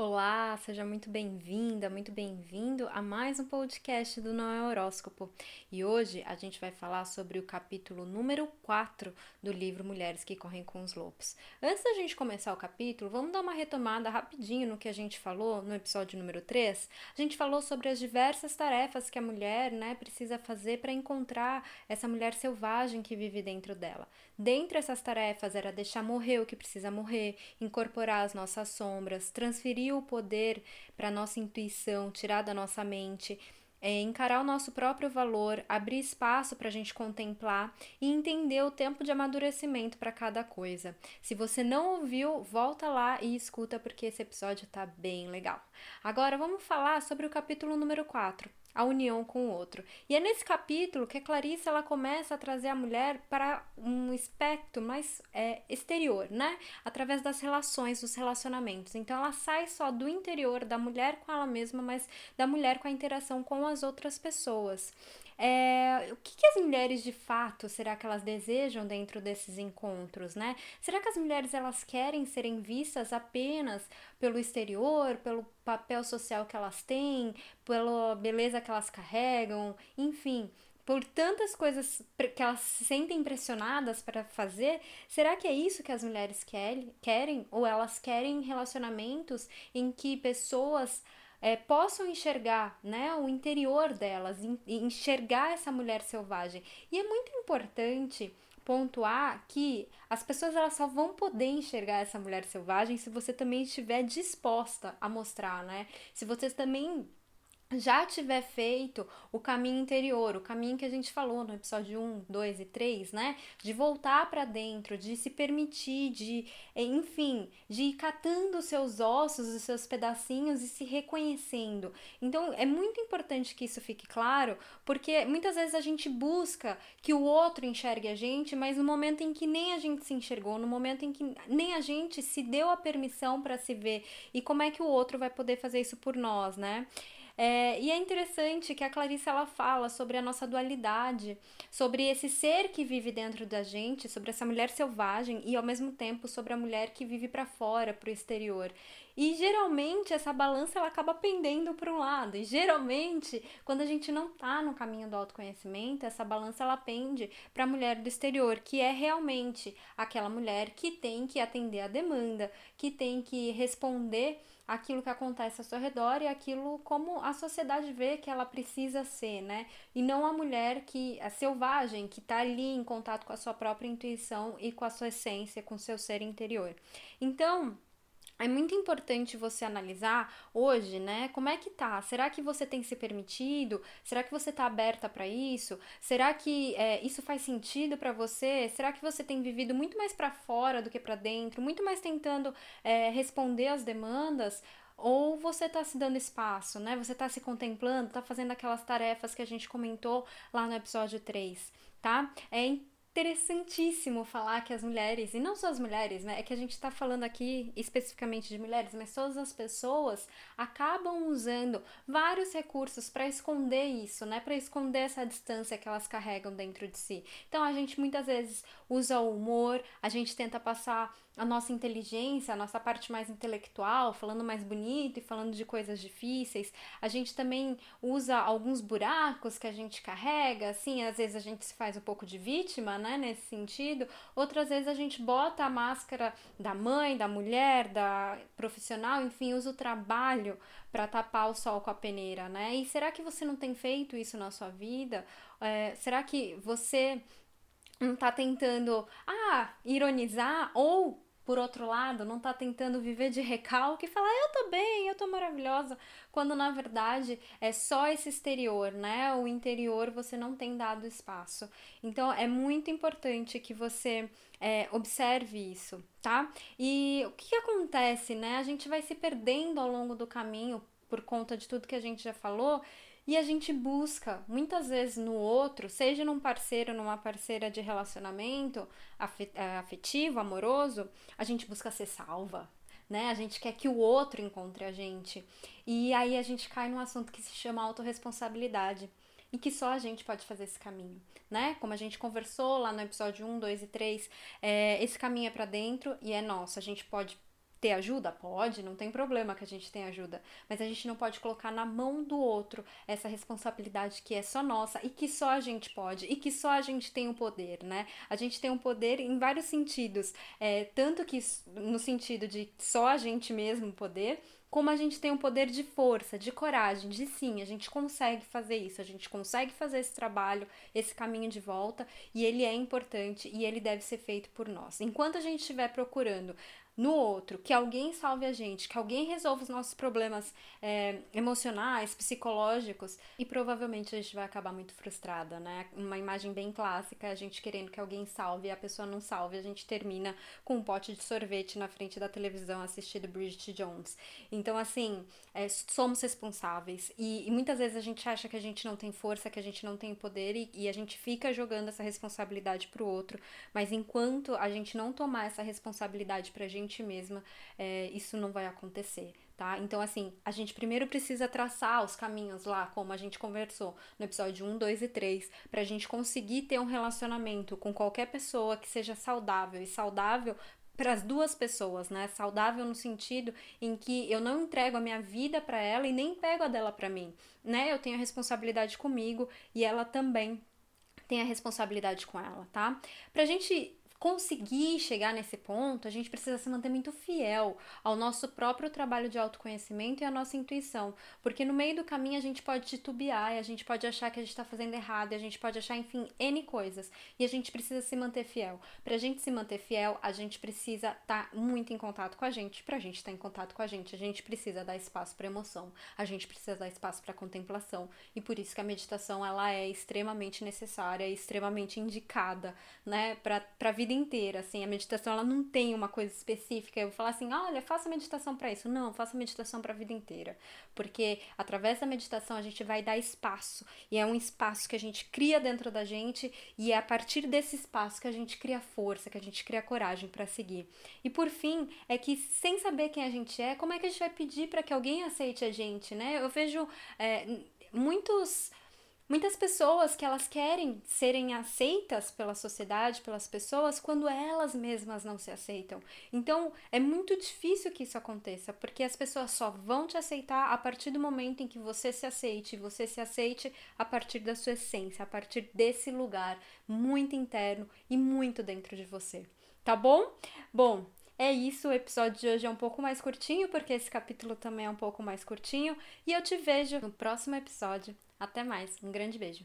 Olá, seja muito bem-vinda, muito bem-vindo a mais um podcast do Não é Horóscopo. E hoje a gente vai falar sobre o capítulo número 4 do livro Mulheres que Correm com os Lobos. Antes da gente começar o capítulo, vamos dar uma retomada rapidinho no que a gente falou no episódio número 3. A gente falou sobre as diversas tarefas que a mulher né, precisa fazer para encontrar essa mulher selvagem que vive dentro dela. Dentre essas tarefas era deixar morrer o que precisa morrer, incorporar as nossas sombras, transferir o poder para nossa intuição, tirar da nossa mente, é, encarar o nosso próprio valor, abrir espaço para a gente contemplar e entender o tempo de amadurecimento para cada coisa. Se você não ouviu, volta lá e escuta porque esse episódio está bem legal. Agora vamos falar sobre o capítulo número 4, a união com o outro. E é nesse capítulo que a Clarice ela começa a trazer a mulher para um espectro mais é, exterior, né? Através das relações, dos relacionamentos. Então ela sai só do interior da mulher com ela mesma, mas da mulher com a interação com as outras pessoas. É, o que, que, as mulheres de fato será que elas desejam dentro desses encontros, né? Será que as mulheres elas querem serem vistas apenas pelo exterior, pelo papel social que elas têm, pela beleza que elas carregam, enfim? por tantas coisas que elas se sentem pressionadas para fazer, será que é isso que as mulheres querem? Ou elas querem relacionamentos em que pessoas é, possam enxergar né, o interior delas, enxergar essa mulher selvagem. E é muito importante pontuar que as pessoas elas só vão poder enxergar essa mulher selvagem se você também estiver disposta a mostrar, né? Se você também já tiver feito o caminho interior, o caminho que a gente falou no episódio 1, 2 e 3, né? De voltar para dentro, de se permitir, de, enfim, de ir catando os seus ossos, os seus pedacinhos e se reconhecendo. Então, é muito importante que isso fique claro, porque muitas vezes a gente busca que o outro enxergue a gente, mas no momento em que nem a gente se enxergou, no momento em que nem a gente se deu a permissão para se ver, e como é que o outro vai poder fazer isso por nós, né? É, e é interessante que a Clarice ela fala sobre a nossa dualidade, sobre esse ser que vive dentro da gente, sobre essa mulher selvagem e ao mesmo tempo sobre a mulher que vive para fora, para o exterior. E geralmente essa balança ela acaba pendendo para um lado. E geralmente, quando a gente não tá no caminho do autoconhecimento, essa balança ela pende para a mulher do exterior, que é realmente aquela mulher que tem que atender a demanda, que tem que responder aquilo que acontece ao seu redor e aquilo como a sociedade vê que ela precisa ser, né? E não a mulher que é selvagem, que está ali em contato com a sua própria intuição e com a sua essência, com o seu ser interior. Então, é muito importante você analisar hoje, né? Como é que tá? Será que você tem se permitido? Será que você tá aberta para isso? Será que é, isso faz sentido para você? Será que você tem vivido muito mais para fora do que para dentro? Muito mais tentando é, responder às demandas? Ou você está se dando espaço, né? Você está se contemplando, está fazendo aquelas tarefas que a gente comentou lá no episódio 3, tá? É interessantíssimo falar que as mulheres, e não só as mulheres, né? É que a gente está falando aqui especificamente de mulheres, mas todas as pessoas acabam usando vários recursos para esconder isso, né? Para esconder essa distância que elas carregam dentro de si. Então a gente muitas vezes usa o humor, a gente tenta passar a nossa inteligência, a nossa parte mais intelectual, falando mais bonito e falando de coisas difíceis. A gente também usa alguns buracos que a gente carrega, assim, às vezes a gente se faz um pouco de vítima, né, nesse sentido. Outras vezes a gente bota a máscara da mãe, da mulher, da profissional, enfim, usa o trabalho para tapar o sol com a peneira, né? E será que você não tem feito isso na sua vida? É, será que você não tá tentando, ah, ironizar ou por outro lado, não tá tentando viver de recalque e falar, eu tô bem, eu tô maravilhosa, quando na verdade é só esse exterior, né? O interior você não tem dado espaço. Então é muito importante que você é, observe isso, tá? E o que acontece, né? A gente vai se perdendo ao longo do caminho por conta de tudo que a gente já falou e a gente busca muitas vezes no outro, seja num parceiro, numa parceira de relacionamento é, afetivo, amoroso, a gente busca ser salva, né? A gente quer que o outro encontre a gente. E aí a gente cai num assunto que se chama autorresponsabilidade e que só a gente pode fazer esse caminho, né? Como a gente conversou lá no episódio 1, 2 e 3, é, esse caminho é para dentro e é nosso. A gente pode ter ajuda? Pode, não tem problema que a gente tenha ajuda, mas a gente não pode colocar na mão do outro essa responsabilidade que é só nossa e que só a gente pode e que só a gente tem o poder, né? A gente tem um poder em vários sentidos, é, tanto que no sentido de só a gente mesmo poder, como a gente tem um poder de força, de coragem, de sim, a gente consegue fazer isso, a gente consegue fazer esse trabalho, esse caminho de volta, e ele é importante e ele deve ser feito por nós. Enquanto a gente estiver procurando no outro, que alguém salve a gente, que alguém resolva os nossos problemas é, emocionais, psicológicos, e provavelmente a gente vai acabar muito frustrada, né? Uma imagem bem clássica, a gente querendo que alguém salve e a pessoa não salve, a gente termina com um pote de sorvete na frente da televisão assistindo Bridget Jones. Então, assim, é, somos responsáveis e, e, muitas vezes a gente acha que a gente não tem força, que a gente não tem poder e, e a gente fica jogando essa responsabilidade pro outro, mas enquanto a gente não tomar essa responsabilidade pra gente, gente mesma, é, isso não vai acontecer, tá? Então, assim, a gente primeiro precisa traçar os caminhos lá, como a gente conversou no episódio 1, 2 e 3, pra gente conseguir ter um relacionamento com qualquer pessoa que seja saudável e saudável para as duas pessoas, né? Saudável no sentido em que eu não entrego a minha vida para ela e nem pego a dela para mim, né? Eu tenho a responsabilidade comigo e ela também tem a responsabilidade com ela, tá? Pra gente conseguir chegar nesse ponto, a gente precisa se manter muito fiel ao nosso próprio trabalho de autoconhecimento e à nossa intuição, porque no meio do caminho a gente pode titubear, e a gente pode achar que a gente está fazendo errado, a gente pode achar, enfim, N coisas, e a gente precisa se manter fiel. Para a gente se manter fiel, a gente precisa estar tá muito em contato com a gente, para a gente estar tá em contato com a gente, a gente precisa dar espaço para emoção, a gente precisa dar espaço para contemplação, e por isso que a meditação ela é extremamente necessária extremamente indicada, né, para a vida vida inteira, assim, a meditação ela não tem uma coisa específica, eu vou falar assim, olha, faça meditação para isso. Não, faça meditação para a vida inteira, porque através da meditação a gente vai dar espaço, e é um espaço que a gente cria dentro da gente, e é a partir desse espaço que a gente cria força, que a gente cria coragem para seguir. E por fim, é que sem saber quem a gente é, como é que a gente vai pedir para que alguém aceite a gente, né? Eu vejo é, muitos Muitas pessoas que elas querem serem aceitas pela sociedade, pelas pessoas, quando elas mesmas não se aceitam. Então, é muito difícil que isso aconteça, porque as pessoas só vão te aceitar a partir do momento em que você se aceite, você se aceite a partir da sua essência, a partir desse lugar muito interno e muito dentro de você. Tá bom? Bom, é isso, o episódio de hoje é um pouco mais curtinho, porque esse capítulo também é um pouco mais curtinho, e eu te vejo no próximo episódio. Até mais, um grande beijo.